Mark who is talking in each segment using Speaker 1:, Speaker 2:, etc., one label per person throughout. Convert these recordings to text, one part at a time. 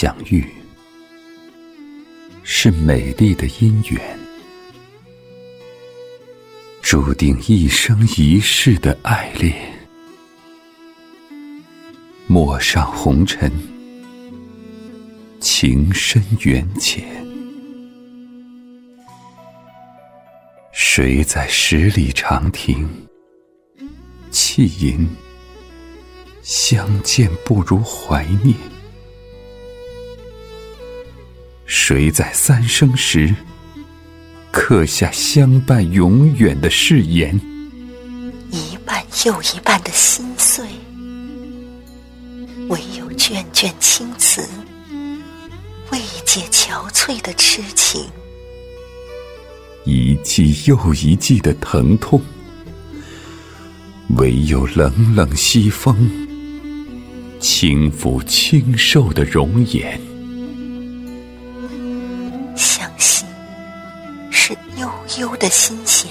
Speaker 1: 相遇是美丽的姻缘，注定一生一世的爱恋。陌上红尘，情深缘浅。谁在十里长亭，泣吟相见不如怀念？谁在三生石，刻下相伴永远的誓言？
Speaker 2: 一半又一半的心碎，唯有卷卷青词，慰藉憔悴的痴情。
Speaker 1: 一季又一季的疼痛，唯有冷冷西风，轻抚清瘦的容颜。
Speaker 2: 悠悠的心弦，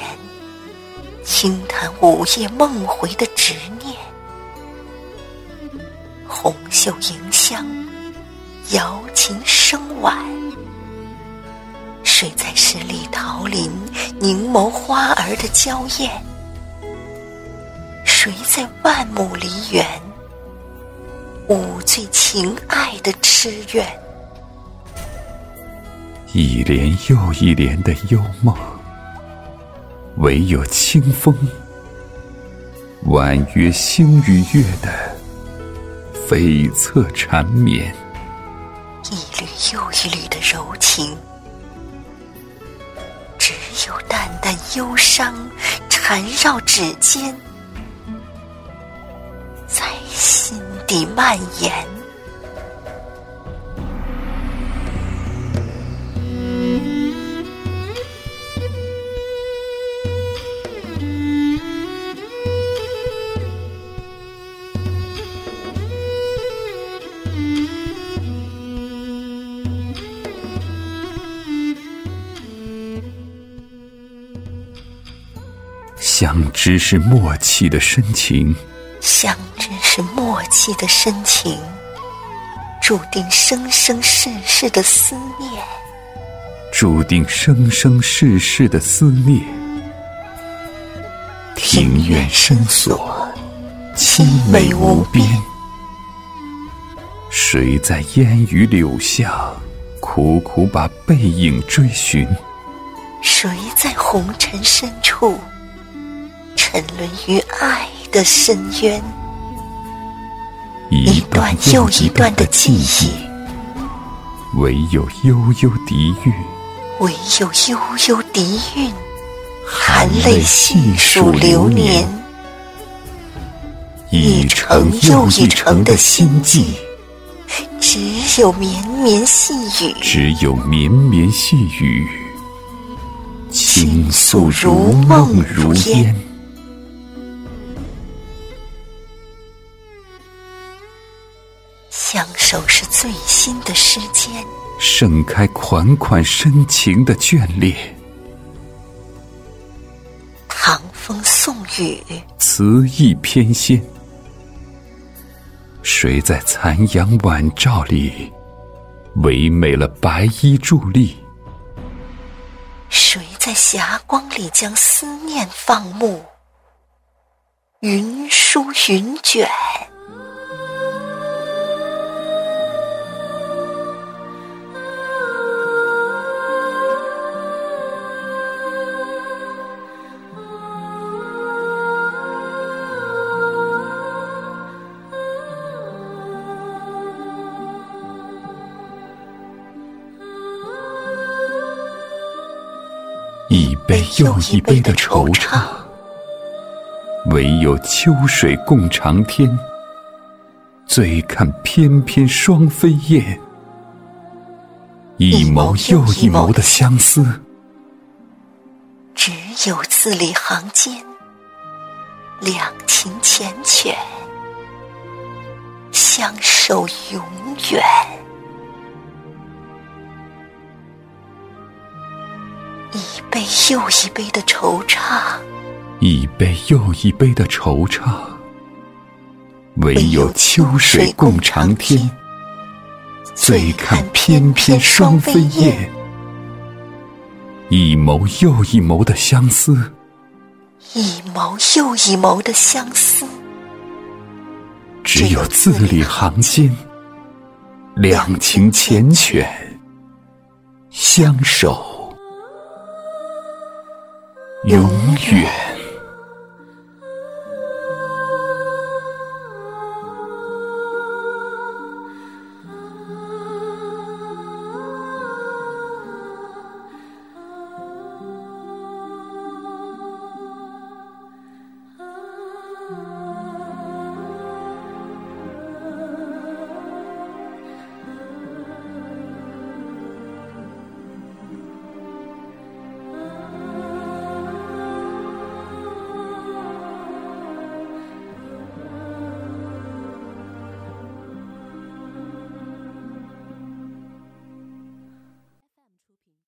Speaker 2: 轻弹午夜梦回的执念。红袖迎香，瑶琴声婉。谁在十里桃林凝眸花儿的娇艳？谁在万亩梨园舞醉情爱的痴怨？
Speaker 1: 一帘又一帘的幽梦，唯有清风婉约星与月的悱恻缠绵，
Speaker 2: 一缕又一缕的柔情，只有淡淡忧伤缠绕指尖，在心底蔓延。
Speaker 1: 相知是默契的深情，
Speaker 2: 相知是默契的深情，注定生生世世的思念，
Speaker 1: 注定生生世世的思念。庭院深锁，凄美无边。谁在烟雨柳下，苦苦把背影追寻？
Speaker 2: 谁在红尘深处？沉沦于爱的深渊，
Speaker 1: 一段又一段的记忆，唯有悠悠笛韵，
Speaker 2: 唯有悠悠笛韵，含泪细数流年，
Speaker 1: 一程又一程的心悸，
Speaker 2: 只有绵绵细雨，
Speaker 1: 只有绵绵细雨，倾诉如梦如烟。
Speaker 2: 最新的诗笺，
Speaker 1: 盛开款款深情的眷恋。
Speaker 2: 唐风宋雨，
Speaker 1: 词意翩跹。谁在残阳晚照里，唯美了白衣伫立？
Speaker 2: 谁在霞光里将思念放牧？云舒云卷。
Speaker 1: 一杯又一杯的惆怅，唯有秋水共长天。醉看翩翩双飞燕，一眸又一眸的相思。
Speaker 2: 只有字里行间，两情缱绻，相守永远。一杯又一杯的惆怅，
Speaker 1: 一杯又一杯的惆怅，唯有秋水共长天。醉看翩翩双飞燕。一眸又一眸的相思，
Speaker 2: 一眸又一眸的相思，
Speaker 1: 只有字里行间，两情缱绻，相守永远。